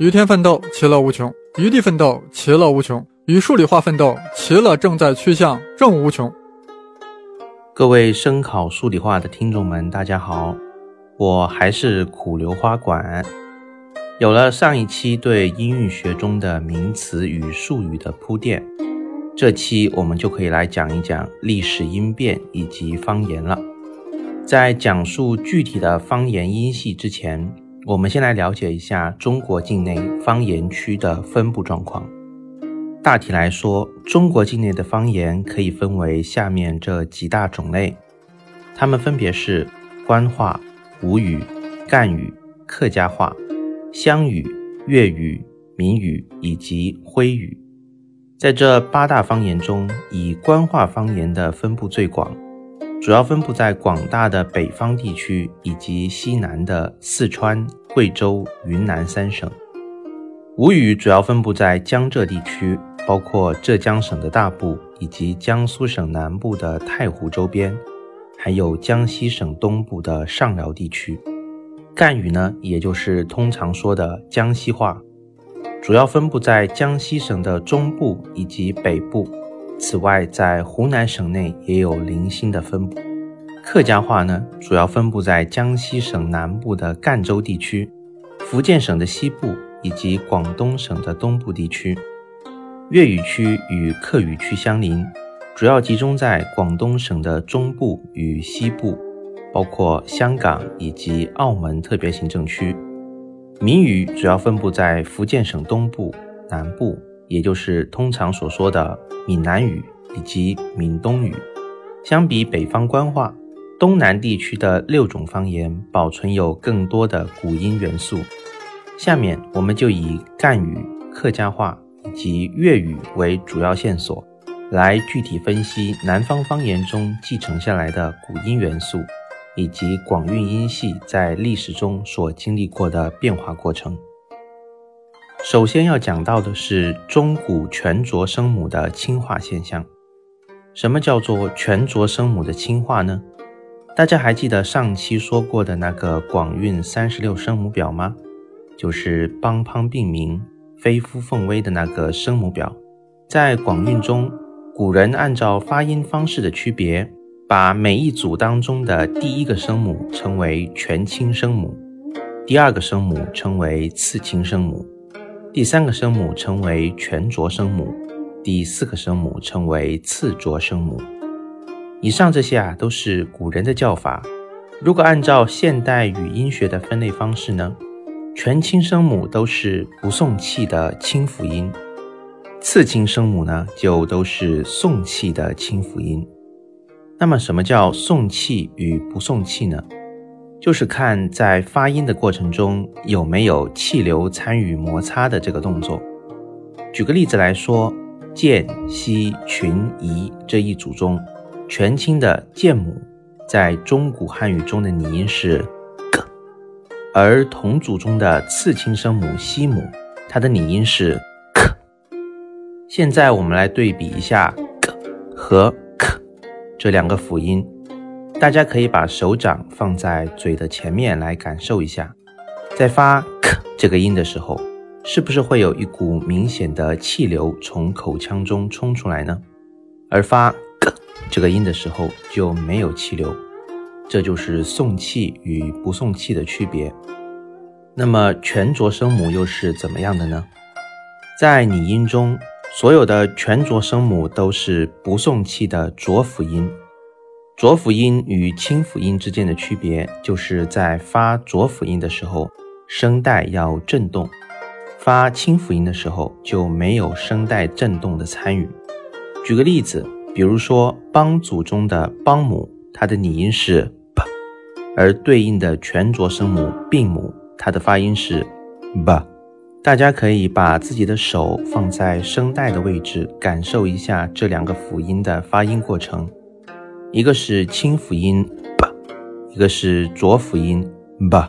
与天奋斗，其乐无穷；与地奋斗，其乐无穷；与数理化奋斗，其乐正在趋向正无穷。各位声考数理化的听众们，大家好，我还是苦留花馆。有了上一期对音韵学中的名词与术语的铺垫，这期我们就可以来讲一讲历史音变以及方言了。在讲述具体的方言音系之前，我们先来了解一下中国境内方言区的分布状况。大体来说，中国境内的方言可以分为下面这几大种类，它们分别是官话、吴语、赣语、客家话、湘语、粤语、闽语以及徽语。在这八大方言中，以官话方言的分布最广。主要分布在广大的北方地区以及西南的四川、贵州、云南三省。吴语主要分布在江浙地区，包括浙江省的大部以及江苏省南部的太湖周边，还有江西省东部的上饶地区。赣语呢，也就是通常说的江西话，主要分布在江西省的中部以及北部。此外，在湖南省内也有零星的分布。客家话呢，主要分布在江西省南部的赣州地区、福建省的西部以及广东省的东部地区。粤语区与客语区相邻，主要集中在广东省的中部与西部，包括香港以及澳门特别行政区。闽语主要分布在福建省东部、南部。也就是通常所说的闽南语以及闽东语，相比北方官话，东南地区的六种方言保存有更多的古音元素。下面我们就以赣语、客家话以及粤语为主要线索，来具体分析南方方言中继承下来的古音元素，以及广韵音系在历史中所经历过的变化过程。首先要讲到的是中古全浊声母的轻化现象。什么叫做全浊声母的轻化呢？大家还记得上期说过的那个广韵三十六声母表吗？就是邦邦并鸣、非夫凤微的那个声母表。在广韵中，古人按照发音方式的区别，把每一组当中的第一个声母称为全清声母，第二个声母称为次清声母。第三个声母称为全浊声母，第四个声母称为次浊声母。以上这些啊都是古人的叫法。如果按照现代语音学的分类方式呢，全清声母都是不送气的清辅音，次清声母呢就都是送气的清辅音。那么什么叫送气与不送气呢？就是看在发音的过程中有没有气流参与摩擦的这个动作。举个例子来说，渐、息、群、移这一组中，全清的渐母在中古汉语中的拟音是 g，而同组中的次清声母西母，它的拟音是 k。现在我们来对比一下 g 和 k 这两个辅音。大家可以把手掌放在嘴的前面来感受一下，在发 k 这个音的时候，是不是会有一股明显的气流从口腔中冲出来呢？而发 g 这个音的时候就没有气流，这就是送气与不送气的区别。那么全浊声母又是怎么样的呢？在拟音中，所有的全浊声母都是不送气的浊辅音。浊辅音与清辅音之间的区别，就是在发浊辅音的时候，声带要震动；发清辅音的时候，就没有声带震动的参与。举个例子，比如说邦组中的邦母，它的拟音是 p，而对应的全浊声母病母，它的发音是 b。大家可以把自己的手放在声带的位置，感受一下这两个辅音的发音过程。一个是清辅音 b，一个是浊辅音 b，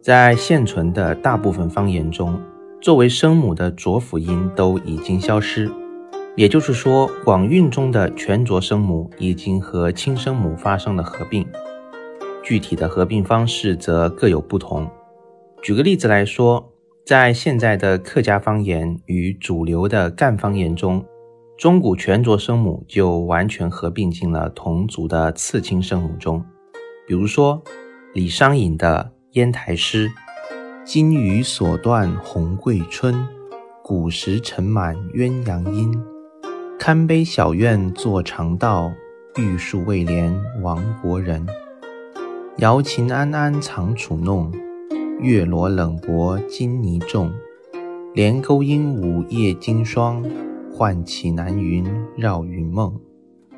在现存的大部分方言中，作为声母的浊辅音都已经消失，也就是说，广韵中的全浊声母已经和轻声母发生了合并。具体的合并方式则各有不同。举个例子来说，在现在的客家方言与主流的赣方言中，钟鼓全浊声母就完全合并进了同族的次清声母中。比如说，李商隐的《烟台诗》：“金鱼所断红桂春，古时尘满鸳鸯阴。堪悲小院坐长道，玉树未连亡国人。瑶琴安安藏楚弄。”月罗冷薄金泥重，连钩鹦鹉夜惊霜。唤起南云绕云梦，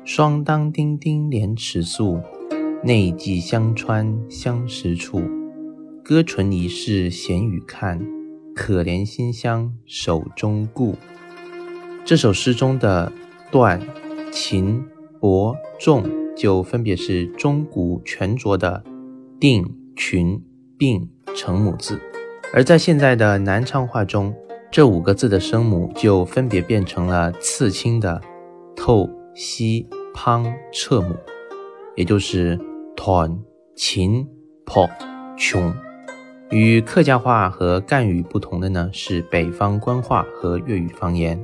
双当丁丁连尺素，内寄香川相识处。歌唇一试闲与看，可怜馨香手中故。这首诗中的断、琴、伯、仲，就分别是钟鼓全浊的定、群、并。成母字，而在现在的南昌话中，这五个字的声母就分别变成了次清的透、西、滂、彻母，也就是团、秦、破、琼。与客家话和赣语不同的呢，是北方官话和粤语方言。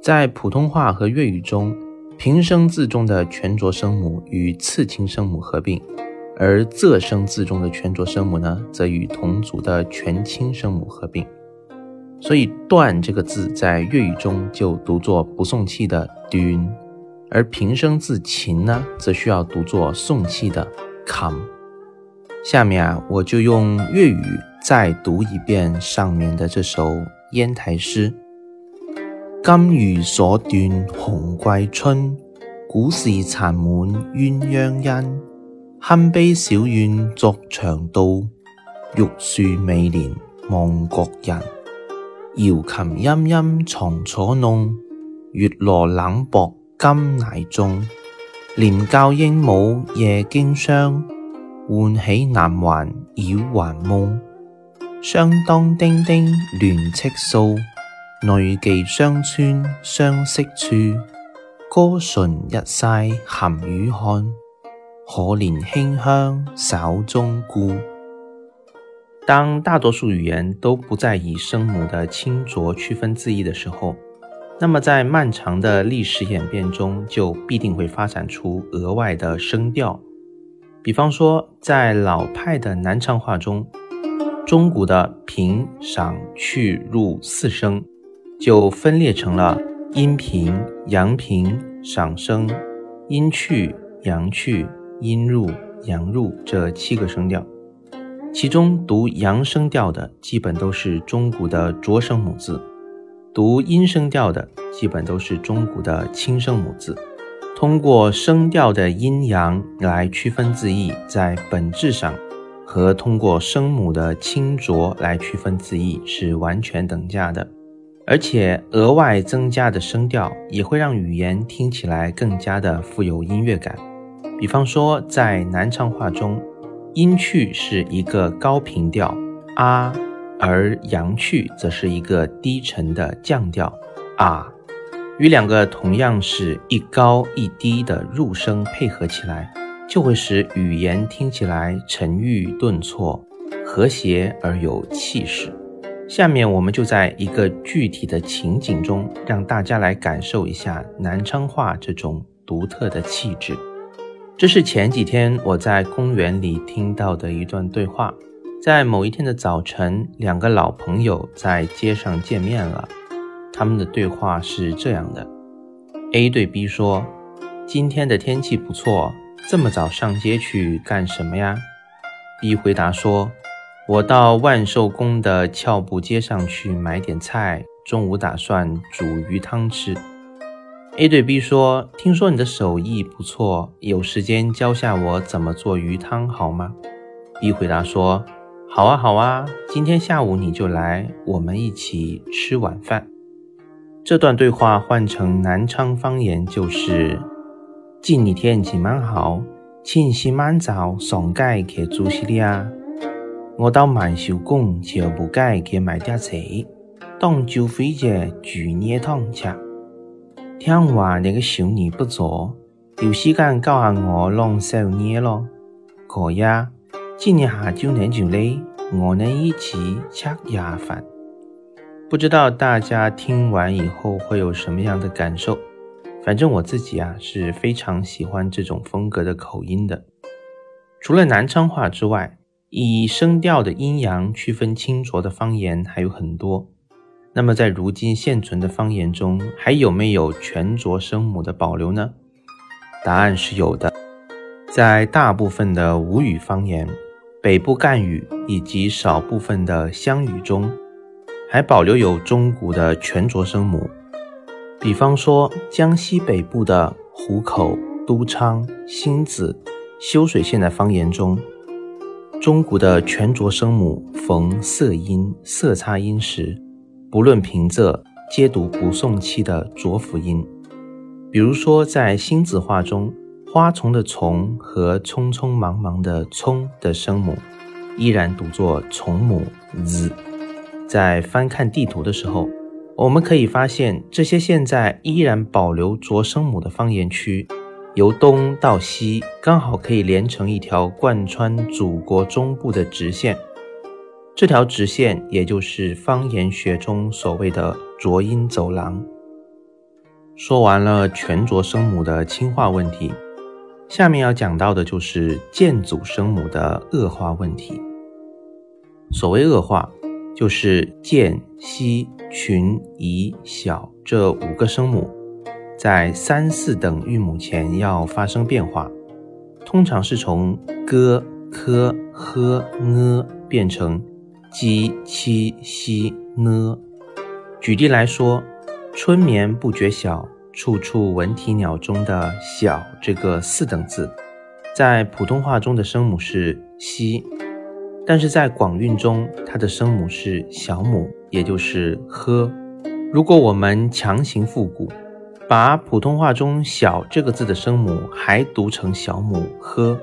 在普通话和粤语中，平声字中的全浊声母与次清声母合并。而仄声字中的全浊声母呢，则与同族的全清声母合并，所以“断”这个字在粤语中就读作不送气的“端”，而平声字“琴”呢，则需要读作送气的“ come。下面啊，我就用粤语再读一遍上面的这首烟台诗：“金鱼所断红桂春，古时残满鸳鸯因。”堪悲小院作长道，玉树未連亡國人。瑶琴音音藏楚弄月罗冷薄金奶重莲教鹦鹉夜惊霜唤起南环绕还梦相当丁丁乱栖素内寄相村相识处歌唇日晒含雨汗可怜轻香手中顾当大多数语言都不再以声母的清浊区分字义的时候，那么在漫长的历史演变中，就必定会发展出额外的声调。比方说，在老派的南昌话中，中古的平、赏、去、入四声就分裂成了阴平、阳平、赏声、阴去、阳去。阴入、阳入这七个声调，其中读阳声调的基本都是中古的浊声母字，读阴声调的基本都是中古的轻声母字。通过声调的阴阳来区分字义，在本质上和通过声母的清浊来区分字义是完全等价的，而且额外增加的声调也会让语言听起来更加的富有音乐感。比方说，在南昌话中，阴去是一个高频调啊，而阳去则是一个低沉的降调啊，与两个同样是一高一低的入声配合起来，就会使语言听起来沉郁顿挫、和谐而有气势。下面我们就在一个具体的情景中，让大家来感受一下南昌话这种独特的气质。这是前几天我在公园里听到的一段对话。在某一天的早晨，两个老朋友在街上见面了。他们的对话是这样的：A 对 B 说：“今天的天气不错，这么早上街去干什么呀？”B 回答说：“我到万寿宫的俏步街上去买点菜，中午打算煮鱼汤吃。” A 对 B 说：“听说你的手艺不错，有时间教下我怎么做鱼汤好吗？”B 回答说：“好啊，好啊，今天下午你就来，我们一起吃晚饭。”这段对话换成南昌方言就是：“今日天气蛮好，请洗蛮早上街去做些的啊。我到万寿宫就不街去买点菜，当酒会节煮热汤吃。”听话那个小妮不错，有时间教下我弄手捏咯。可以，今年下晝你就嚟，我能一起吃夜饭。不知道大家听完以后会有什么样的感受？反正我自己啊是非常喜欢这种风格的口音的。除了南昌话之外，以声调的阴阳区分清浊的方言还有很多。那么在如今现存的方言中，还有没有全浊声母的保留呢？答案是有的。在大部分的吴语方言、北部赣语以及少部分的湘语中。还保留有中古的全浊声母，比方说江西北部的湖口、都昌、新子、修水县的方言中，中古的全浊声母逢色音、色擦音时，不论平仄，皆读不送气的浊辅音。比如说在新子话中，花丛的丛和匆匆忙忙的匆的声母，依然读作从母 z。在翻看地图的时候，我们可以发现，这些现在依然保留浊声母的方言区，由东到西刚好可以连成一条贯穿祖国中部的直线。这条直线也就是方言学中所谓的浊音走廊。说完了全浊声母的轻化问题，下面要讲到的就是渐阻声母的恶化问题。所谓恶化。就是渐、稀、群、宜、小这五个声母，在三四等韵母前要发生变化，通常是从 g、k、h、n 变成 j、q、x、n。举例来说，“春眠不觉晓，处处闻啼鸟”中的“晓”这个四等字，在普通话中的声母是稀。但是在广韵中，它的声母是小母，也就是呵。如果我们强行复古，把普通话中“小”这个字的声母还读成小母呵，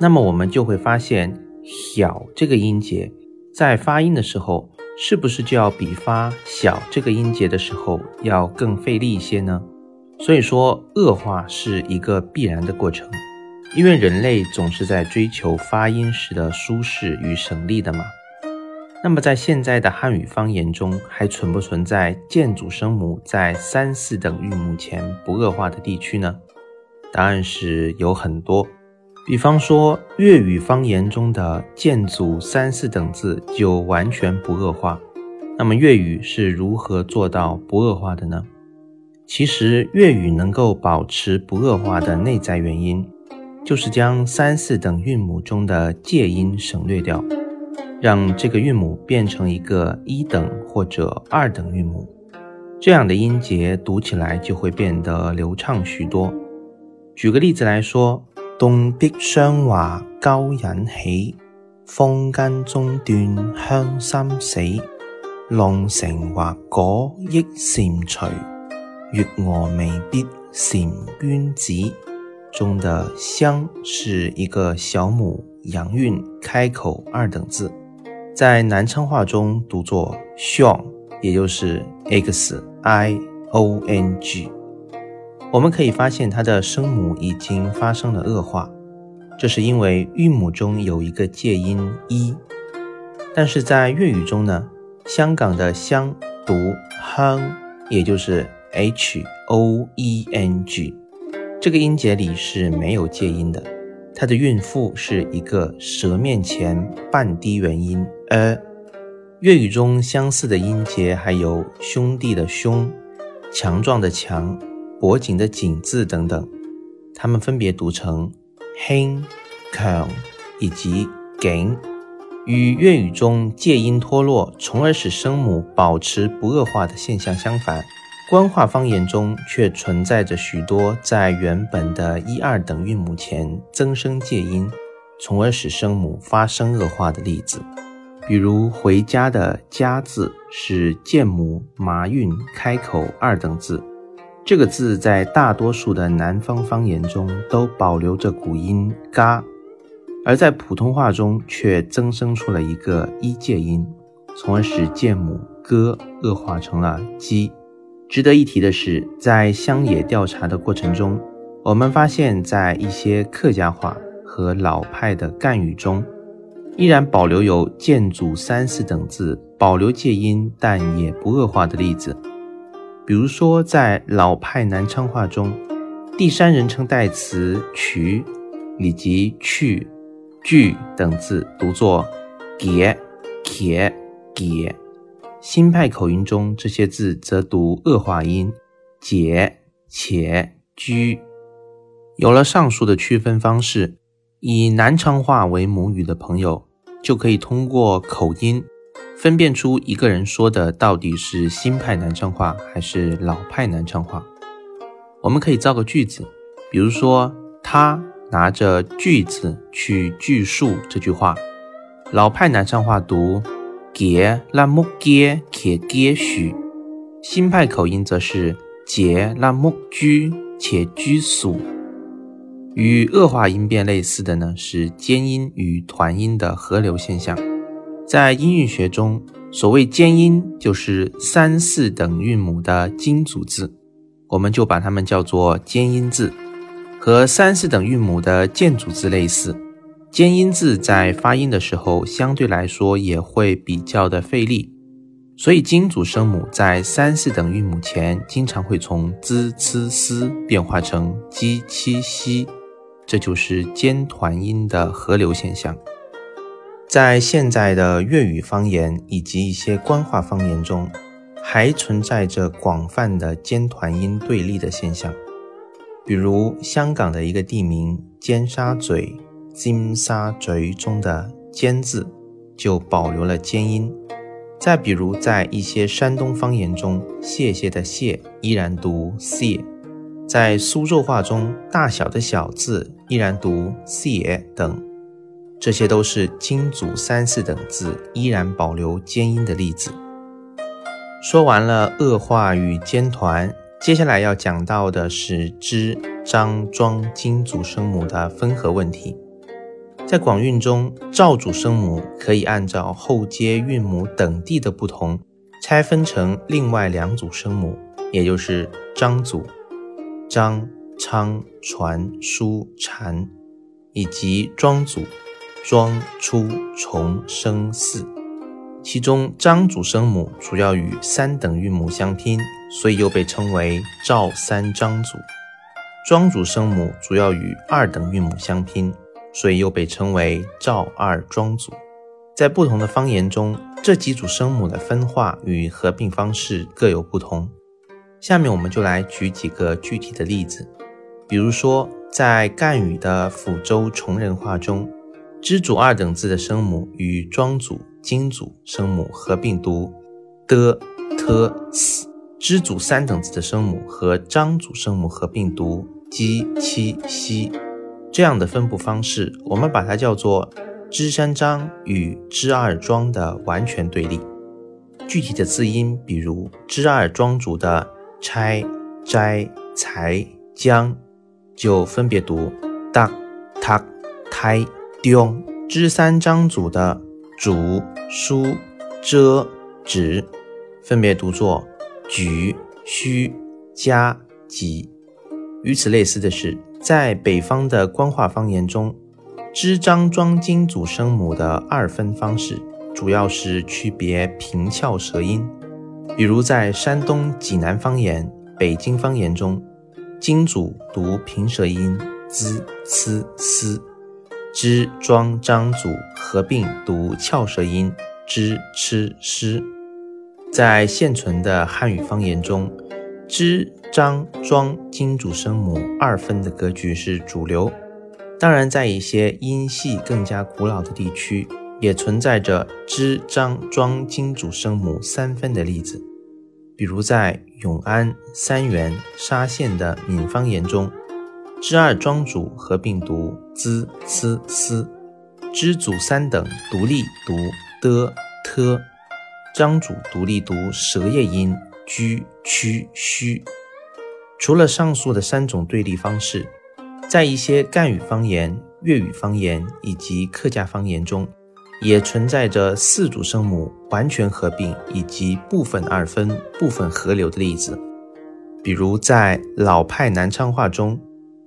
那么我们就会发现“小”这个音节在发音的时候，是不是就要比发“小”这个音节的时候要更费力一些呢？所以说，恶化是一个必然的过程。因为人类总是在追求发音时的舒适与省力的嘛。那么在现在的汉语方言中，还存不存在建组声母在三四等韵母前不恶化的地区呢？答案是有很多。比方说粤语方言中的建组三四等字就完全不恶化。那么粤语是如何做到不恶化的呢？其实粤语能够保持不恶化的内在原因。就是将三四等韵母中的介音省略掉，让这个韵母变成一个一等或者二等韵母，这样的音节读起来就会变得流畅许多。举个例子来说，东的霜华高引起，风间中断香心死，浪城或果益善除，月娥未必善娟子。中的“香”是一个小母阳韵开口二等字，在南昌话中读作“ xiong，”，也就是 x i o n g。我们可以发现它的声母已经发生了恶化，这是因为韵母中有一个介音一。但是在粤语中呢，香港的“香”读“哼”，也就是 h o e n g。这个音节里是没有介音的，它的韵腹是一个舌面前半低元音 a。粤语中相似的音节还有兄弟的兄、强壮的强、脖颈的颈字等等，它们分别读成轻、强以及颈，与粤语中介音脱落，从而使声母保持不恶化的现象相反。官话方言中却存在着许多在原本的一二等韵母前增声介音，从而使声母发生恶化的例子。比如“回家”的“家”字是见母麻韵开口二等字，这个字在大多数的南方方言中都保留着古音“嘎”，而在普通话中却增生出了一个一介音，从而使介母“哥”恶化成了“鸡”。值得一提的是，在乡野调查的过程中，我们发现，在一些客家话和老派的赣语中，依然保留有建组三四等字保留介音，但也不恶化的例子。比如说，在老派南昌话中，第三人称代词“渠”以及“去”、“聚”等字读作“给”、“且”、“给”；新派口音中，这些字则读恶化音“解”、“且”、“居”。有了上述的区分方式，以南昌话为母语的朋友，就可以通过口音。分辨出一个人说的到底是新派南昌话还是老派南昌话。我们可以造个句子，比如说他拿着锯子去锯树这句话，老派南昌话读结拉木结且结许，新派口音则是结拉木居且居属。与恶化音变类似的呢是尖音与团音的合流现象。在音韵学中，所谓尖音就是三四等韵母的金组字，我们就把它们叫做尖音字。和三四等韵母的间组字类似，尖音字在发音的时候相对来说也会比较的费力，所以金组声母在三四等韵母前经常会从 z、c、s 变化成 j、q、x，这就是尖团音的合流现象。在现在的粤语方言以及一些官话方言中，还存在着广泛的尖团音对立的现象。比如香港的一个地名尖沙咀、尖沙咀中的“尖”字就保留了尖音。再比如在一些山东方言中，“谢谢”的“谢”依然读“谢”。在苏州话中，“大小”的“小”字依然读“谢”等。这些都是金组三四等字依然保留尖音的例子。说完了恶化与尖团，接下来要讲到的是支、张、庄金组声母的分合问题。在广韵中，赵组声母可以按照后接韵母等地的不同，拆分成另外两组声母，也就是张组，张、昌、传、书、禅，以及庄组。庄、初、重、声、四，其中张组声母主要与三等韵母相拼，所以又被称为赵三张组；庄组声母主要与二等韵母相拼，所以又被称为赵二庄组。在不同的方言中，这几组声母的分化与合并方式各有不同。下面我们就来举几个具体的例子，比如说在赣语的抚州崇仁话中。支组二等字的声母与庄组、金组声母合并读的、特、s；支组三等字的声母和张组声母合并读鸡、七、西。这样的分布方式，我们把它叫做支三张与支二庄的完全对立。具体的字音，比如支二庄组的拆、摘、才、将，就分别读大、他、胎。丢支三张组的主、书、遮、止，分别读作举、虚、加、吉。与此类似的是，在北方的官话方言中，支、张、庄、金组声母的二分方式，主要是区别平翘舌音。比如在山东济南方言、北京方言中，金组读平舌音 z、c、s。支、庄、张组合并读翘舌音 zh、ch、sh。在现存的汉语方言中，支、张、庄金主声母二分的格局是主流。当然，在一些音系更加古老的地区，也存在着支、张、庄金主声母三分的例子。比如在永安、三原、沙县的闽方言中。支二庄主合并读 z、c、s，支组三等独立读的、t，张主独立读舌叶音居、屈、虚。除了上述的三种对立方式，在一些赣语方言、粤语方言以及客家方言中，也存在着四组声母完全合并以及部分二分、部分合流的例子。比如在老派南昌话中。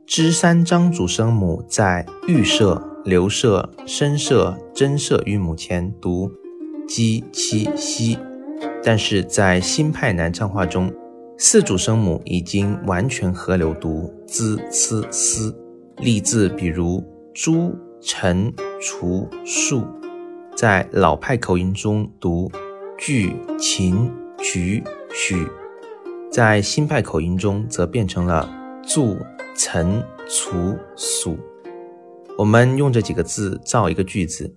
支三张主声母在预设留舍、声设、真设韵母前读鸡、七、西，但是在新派南昌话中，四组声母已经完全合流读滋、呲、丝。例字比如朱、陈、除、树，在老派口音中读巨、秦、菊、许，在新派口音中则变成了贮、岑、卒、蜀。我们用这几个字造一个句子：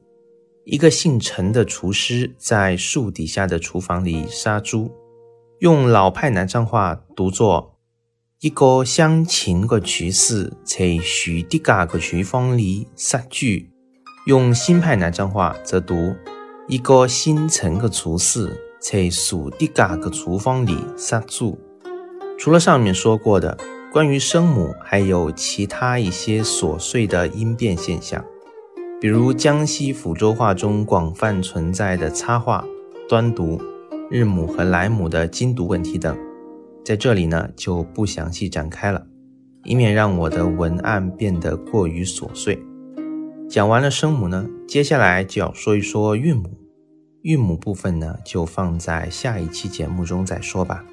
一个姓陈的厨师在树底下的厨房里杀猪，用老派南昌话读作。一个乡情的厨师在树底下的厨房里杀猪，用新派南昌话则读：一个姓陈的厨师在树底下的厨房里杀猪。除了上面说过的关于声母，还有其他一些琐碎的音变现象，比如江西抚州话中广泛存在的擦话、端读、日母和来母的精读问题等。在这里呢，就不详细展开了，以免让我的文案变得过于琐碎。讲完了声母呢，接下来就要说一说韵母。韵母部分呢，就放在下一期节目中再说吧。